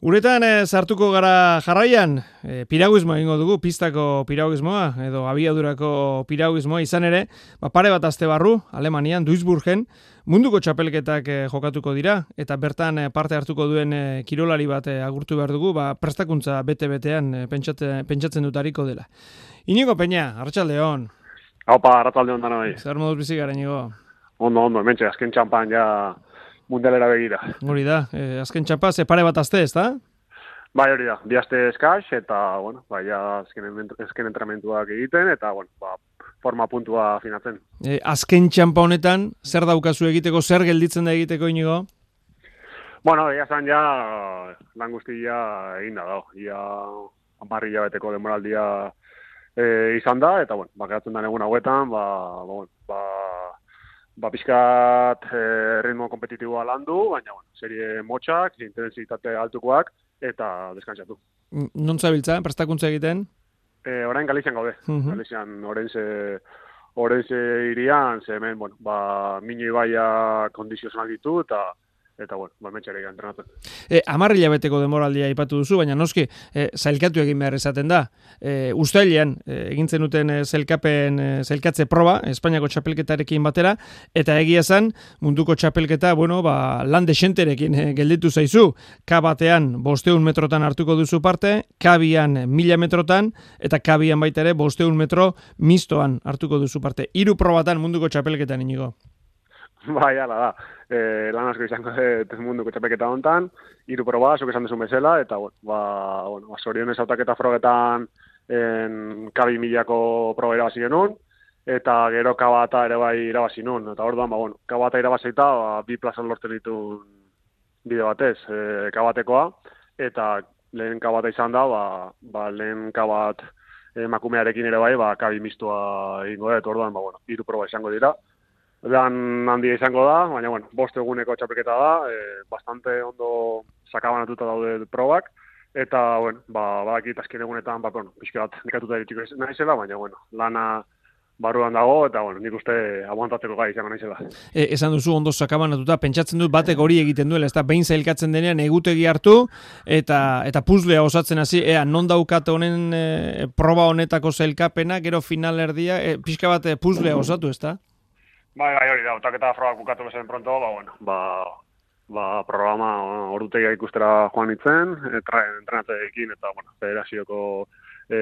Uretan e, sartuko gara jarraian, e, piraguismoa egingo dugu, pistako piraguismoa, edo abiadurako piraguismoa izan ere, ba, pare bat azte barru, Alemanian, Duisburgen, munduko txapelketak e, jokatuko dira, eta bertan parte hartuko duen e, kirolari bat agurtu behar dugu, ba, prestakuntza bete-betean e, pentsatzen dutariko dela. Inigo Peña, Arratxalde hon. Haupa, Arratxalde hon dana Zer moduz bizi gara, Inigo? Ondo, ondo, mentxe, azken txampan ja mundialera begira. Hori da, e, azken txapa, ze pare bat azte, ez da? Bai, hori da, bi azte eskaz, eta, bueno, bai, ja, azken, entramentuak egiten, eta, bueno, ba, forma puntua finatzen. E, azken txampa honetan, zer daukazu egiteko, zer gelditzen da egiteko inigo? Bueno, ia zan ja, lan guztia egin da, ia, amarri beteko demoraldia e, izan da, eta, bueno, bakeratzen da egun hauetan, ba, ba, bueno, ba, ba, pixkat e, ritmo kompetitiboa landu, baina, bueno, serie motxak, intensitate altukoak, eta deskantzatu. Non zabiltza, prestakuntza egiten? E, orain Galizian gaude, uh -huh. Galizian orense, orense irian, ze hemen, bueno, ba, minu ibaia kondizio ditu, eta eta bueno, ba metxere entrenatzen. Eh, 10 hilabeteko demoraldia aipatu duzu, baina noski, eh, zailkatu egin behar esaten da. Eh, Uztailean eh, egintzen duten eh, zailkapen eh, zailkatze proba Espainiako txapelketarekin batera eta egia zen munduko txapelketa, bueno, ba lan desenterekin eh, gelditu zaizu. K batean 500 metrotan hartuko duzu parte, K-bian 1000 metrotan eta K-bian baita ere 500 metro mistoan hartuko duzu parte. Hiru probatan munduko txapelketan inigo. Bai, ala da. E, lan asko izango dut munduko txapeketa hontan, hiru proba, zuk esan duzun bezala, eta, ba, bueno, ba, sorionez autaketa frogetan en kabi milako proba irabazi genuen, eta gero kabata ere bai irabazi nun. Eta orduan, ba, bueno, kabata irabazita, ba, bi plazan lortzen ditu bide batez, e, kabatekoa, eta lehen kabata izan da, ba, ba lehen kabat emakumearekin ere bai, ba, kabi mistua egingo dut, orduan, ba, bueno, hiru proba izango dira, dan handia izango da, baina, bueno, bost eguneko txapelketa da, e, bastante ondo sakabanatuta daude probak, eta, bueno, ba, badakit azken egunetan, ba, bueno, pixka bat nekatuta eritxiko naizela, baina, bueno, lana barruan dago, eta, bueno, nik uste aguantatzeko gai izango naizela. E, esan duzu ondo sakabanatuta, pentsatzen dut batek hori egiten duela, ez da, behin zailkatzen denean egutegi hartu, eta eta puzlea osatzen hasi, ea, non daukat honen e, proba honetako zailkapena, gero finalerdia, e, pixka bat e, puzlea osatu, ez da? Bai, bai, hori da, otaketa frogak bukatu bezen pronto, ba, bueno, ba, ba, programa ordutegia ikustera joan itzen, entrenatzeekin eta, bueno, federazioko e,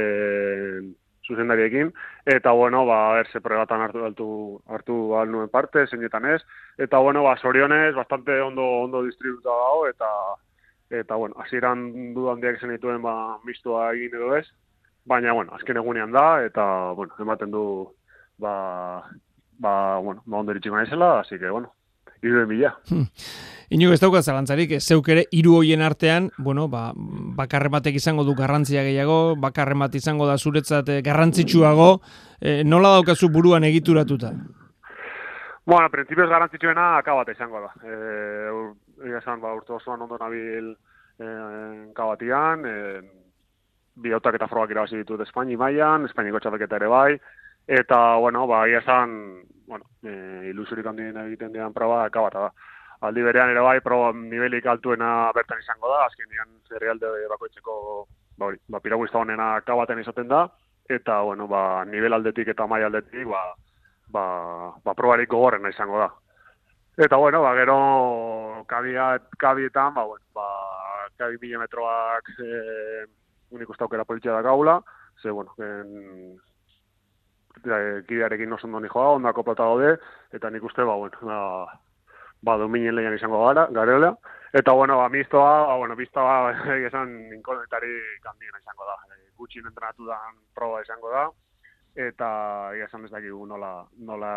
zuzendariekin, eta, bueno, ba, erse prebatan hartu, hartu, hartu al nuen parte, zeinetan ez, eta, bueno, ba, sorionez, bastante ondo, ondo distributa dago, eta, eta, bueno, hasieran du handiak zen dituen, ba, mistua egin edo ez, baina, bueno, azken egunean da, eta, bueno, ematen du, ba, ba, bueno, ba ondo eritxiko naizela, así que, bueno, iru mila. Hmm. Inigo ez daukat zalantzarik, zeuk ere iru hoien artean, bueno, ba, bakarre batek izango du garrantzia gehiago, bakarre bat izango da zuretzat eh, garrantzitsuago, e, nola daukazu buruan egituratuta? Bueno, prinsipioz garrantzitsuena akabate izango da. E, Egia esan, ba, urte osoan ondo nabil e, kabatian, e, biotak eta frogak irabazi ditut Espaini mailan, Espainiko txapelketa ere bai, Eta, bueno, ba, ia esan, bueno, e, ilusurik handien egiten dian proba, akabata da. Aldi berean ere bai, proba nivelik altuena bertan izango da, azken dian zerrealde bakoitzeko, ba, hori, ba, piraguista honena akabaten izaten da, eta, bueno, ba, nivel aldetik eta mai aldetik, ba, ba, ba probarik gogorrena izango da. Eta, bueno, ba, gero, kabiat, kabietan, ba, bueno, ba, kabi milimetroak e, unik ustaukera politia da gaula, ze, bueno, en, kidearekin oso ondo nijoa, ondako plata daude, eta nik uste, ba, bueno, ba, ba dominen lehian izango gara, garela. Eta, bueno, ba, mistoa, ba, bueno, bizta, ba, esan, inkoletari kandien izango da. E, gutxin entrenatu da, proba izango da, eta, esan ez dakigu nola, nola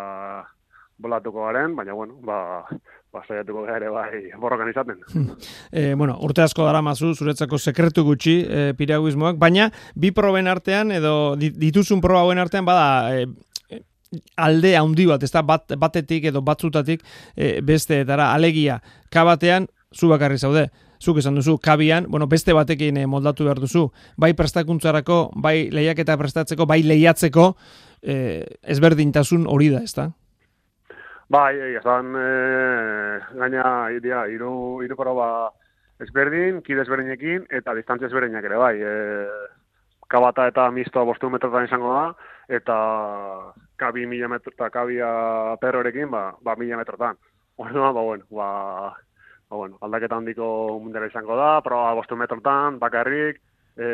bolatuko garen, baina, bueno, ba, ba saiatuko ere bai borrokan izaten. e, bueno, urte asko dara mazu, zuretzako sekretu gutxi e, piraguismoak, baina bi proben artean, edo dituzun proba hauen artean, bada, e, alde handi bat, ez da bat, batetik edo batzutatik e, beste, eta alegia, kabatean, zu bakarri zaude, zuk esan duzu, kabian, bueno, beste batekin moldatu behar duzu, bai prestakuntzarako, bai lehiaketa prestatzeko, bai lehiatzeko, e, ezberdintasun hori da, ez da? Bai, egia zan, e, gaina, idia, iru, iru proba ezberdin, kide ezberdinekin, eta distantzia ezberdinak ere bai. E, kabata eta mistoa bostu metrotan izango da, eta kabi mila metro, eta kabia perrorekin, ba, ba mila metrotan. Orduan, ba, bueno, ba, ba, bueno, aldaketa handiko mundera izango da, proba bostu metrotan, bakarrik, e,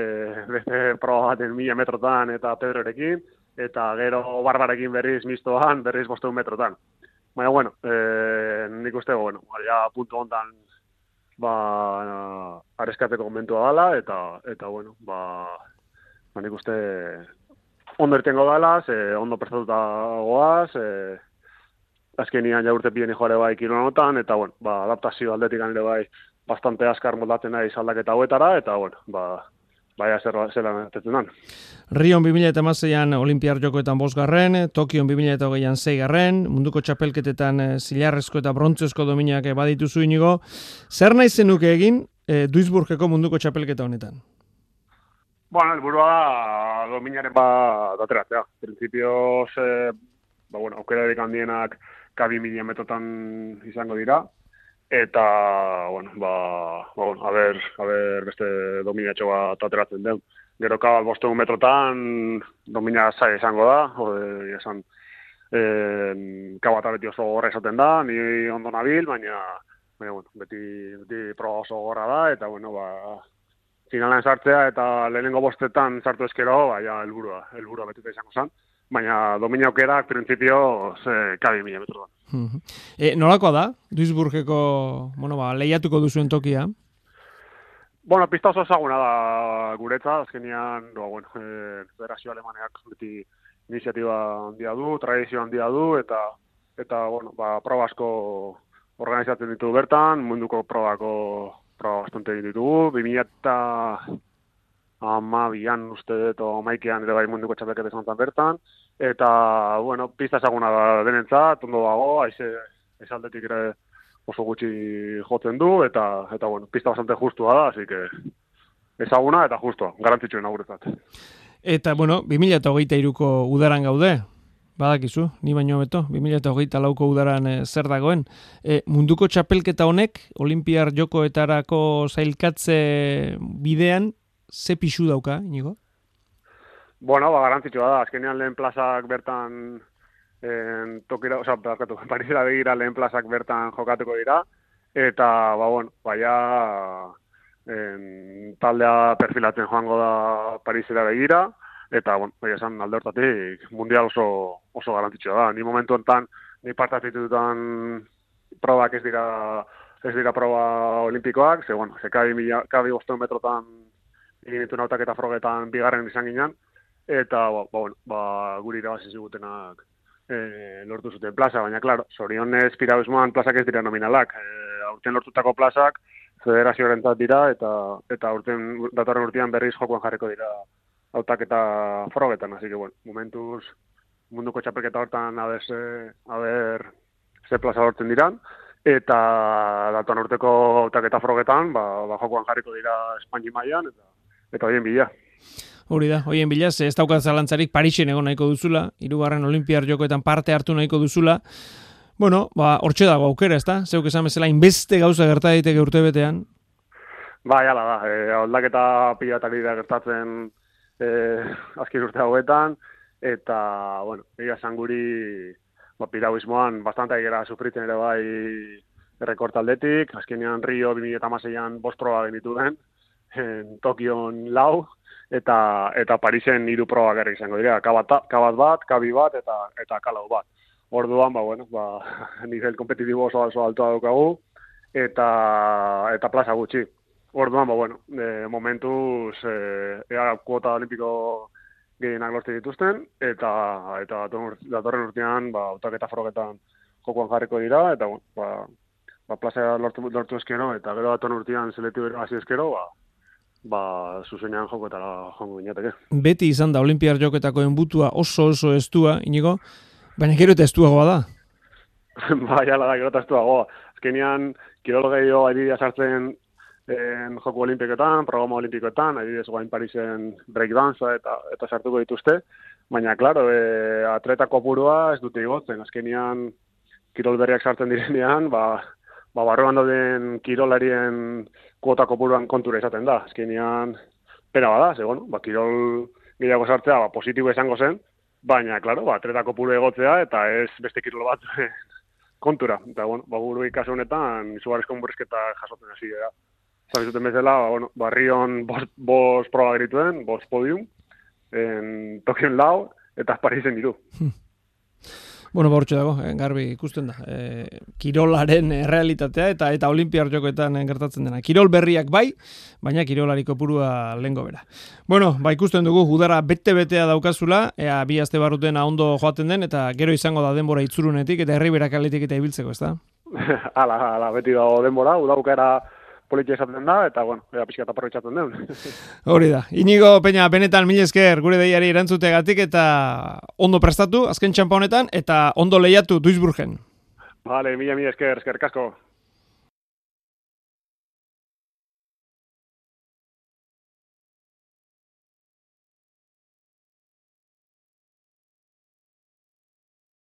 beste proba baten mila metrotan eta perrorekin, eta gero barbarekin berriz mistoan, berriz bostu metrotan. Baina, bueno, e, nik uste, bueno, ja puntu hontan ba, areskateko momentua dala, eta, eta bueno, ba, ba nik uste ondo ertengo dala, ze ondo prestatuta goaz, e, azkenian ja urte pien joare bai kilonotan, eta bueno, ba, adaptazio aldetik ere bai bastante askar moldatzen nahi aldaketa hauetara, eta bueno, ba, baia zer zelan entetzen Rion 2006an Olimpiar Jokoetan bosgarren, Tokion 2008an zeigarren, munduko txapelketetan e, zilarrezko eta brontzezko dominiak badituzu inigo. Zer nahi zenuke egin e, Duisburgeko munduko txapelketa honetan? Bueno, el burua da dominaren ba dateratzea. Principios, eh, ba, bueno, aukera handienak kabi mila metotan izango dira, eta, bueno, ba, ba bueno, a ver, beste dominatxo bat ateratzen den. Gero kabal bostu metrotan domina zai izango da, ode, esan, e, kabata beti oso gorra esaten da, ni ondo nabil, baina, baina, bueno, beti, beti proba oso gorra da, eta, bueno, ba, finalen sartzea eta lehenengo bostetan sartu eskero, baina, elburua, elburua beti izango zen baina domina aukerak printzipio ze kabi mila metro da. e, nolako da, Duisburgeko, bueno, ba, lehiatuko duzuen tokia? Bueno, pista oso ezaguna da guretza, azkenian, no, bueno, e, federazio alemaneak beti iniziatiba handia du, tradizio handia du, eta, eta bueno, ba, proba asko organizatzen ditu bertan, munduko probako proba bastante ditugu, 2000 eta ama bian uste dut, maikean ere bai munduko txapelketa izan bertan, eta, bueno, pista esaguna da denentzat, ondo dago, aize, esaldetik ere oso gutxi jotzen du, eta, eta bueno, pista bastante justua da, así que ezaguna eta justua, garantzitsuen aguretzat. Eta, bueno, 2008 iruko udaran gaude, badakizu, ni baino beto, 2008 lauko udaran e, zer dagoen. E, munduko txapelketa honek, olimpiar jokoetarako zailkatze bidean, ze pixu dauka, inigo? Bueno, ba, garantzitsua da, azkenean lehen plazak bertan en, tokira, oza, sea, Parisera begira lehen plazak bertan jokatuko dira, eta, ba, bueno, baia en, taldea perfilatzen joango da Parisera begira, eta, bueno, baia esan alde hortatik, mundial oso, oso garantzitsua da. Ni momentu enten, ni partazitu dutan probak ez dira ez dira proba olimpikoak, ze, bueno, ze kabi, mila, kabi metrotan egin ditu nautak eta frogetan bigarren izan ginen, eta ba, ba, bueno, ba, guri irabazi zigutenak e, lortu zuten plaza, baina, klaro, zorionez pirabizmoan plazak ez dira nominalak. E, aurten lortutako plazak federazio rentzat dira, eta eta aurten datorren urtean berriz jokoan jarriko dira autak eta frogetan, así que, bueno, momentuz munduko txapelketa hortan aber, aber ze plaza horten diran, eta datuan urteko autak eta frogetan, ba, ba jokoan jarriko dira Espaini mailan eta eta hoien bila. Hori da, hoien bila, ez daukat zalantzarik Parixen egon nahiko duzula, irugarren olimpiar jokoetan parte hartu nahiko duzula, Bueno, ba, hortxe dago aukera, ez da? Zeuk esan bezala, inbeste gauza gerta daiteke urte betean? Ba, jala da, e, aldaketa pilatari da gertatzen e, azkin urte hauetan, eta, bueno, egia esan guri, ba, pirauismoan, bastante egera sufritzen ere bai rekortaldetik, azkenean Rio 2006an bostroa genitu den, en Tokion lau eta eta Parisen hiru proba gara izango dira, kabat, kabat bat, kabi bat eta eta kalau bat. Orduan, ba bueno, ba nivel kompetitibo oso oso alto daukagu eta eta plaza gutxi. Orduan, ba bueno, e, momentuz e, ea kuota olimpiko gehienak lortu dituzten eta eta datorren urtean, ba autaketa frogetan jokoan jarriko dira eta bueno, ba ba plaza lortu lortu eskero eta gero datorren urtean selektibo hasi eskero, ba ba, zuzenean jokotara jongo binateke. Beti izan da Olimpiar joketako enbutua oso oso estua, inigo, baina gero eta estuagoa da. ba, jala da, gero eta estuagoa. Azkenean, kirologei jo adibidea sartzen en joko olimpikoetan, programa olimpikoetan, adibidez guain Parisen breakdance eta, eta sartuko dituzte, baina, klaro, e, atletako purua ez dute igotzen, azkenean kirol berriak sartzen direnean, ba, ba barruan dauden kirolarien kuota kopuruan kontura izaten da. Azkenean, pena bada, ze, bueno, ba, kirol gehiago sartzea, ba, positibo izango zen, baina, klaro, ba, atleta kopuru egotzea, eta ez beste kirol bat kontura. Eta, bueno, ba, guru ikasu honetan, izugarrizko murrizketa jasotzen hasi da. Zabizuten bezala, ba, bueno, barrion bos, bos proba grituen, bos podium, en Tokion lau, eta Parisen diru. Bueno, bortxe dago, eh, garbi ikusten da. E, kirolaren realitatea eta eta olimpiar jokoetan gertatzen dena. Kirol berriak bai, baina kirolariko purua lengo bera. Bueno, ba ikusten dugu, udara bete-betea daukazula, ea bi azte barruten ondo joaten den, eta gero izango da denbora itzurunetik, eta herri berak aletik eta ibiltzeko, ez da? ala, ala, beti dago denbora, udaukera politia esaten da, eta, bueno, ea pixka eta porretxatzen den. Hori da. Inigo, Peña, benetan mil esker gure deiari erantzutegatik eta ondo prestatu, azken txampa honetan, eta ondo lehiatu Duisburgen. Vale, mila, mila esker, esker kasko.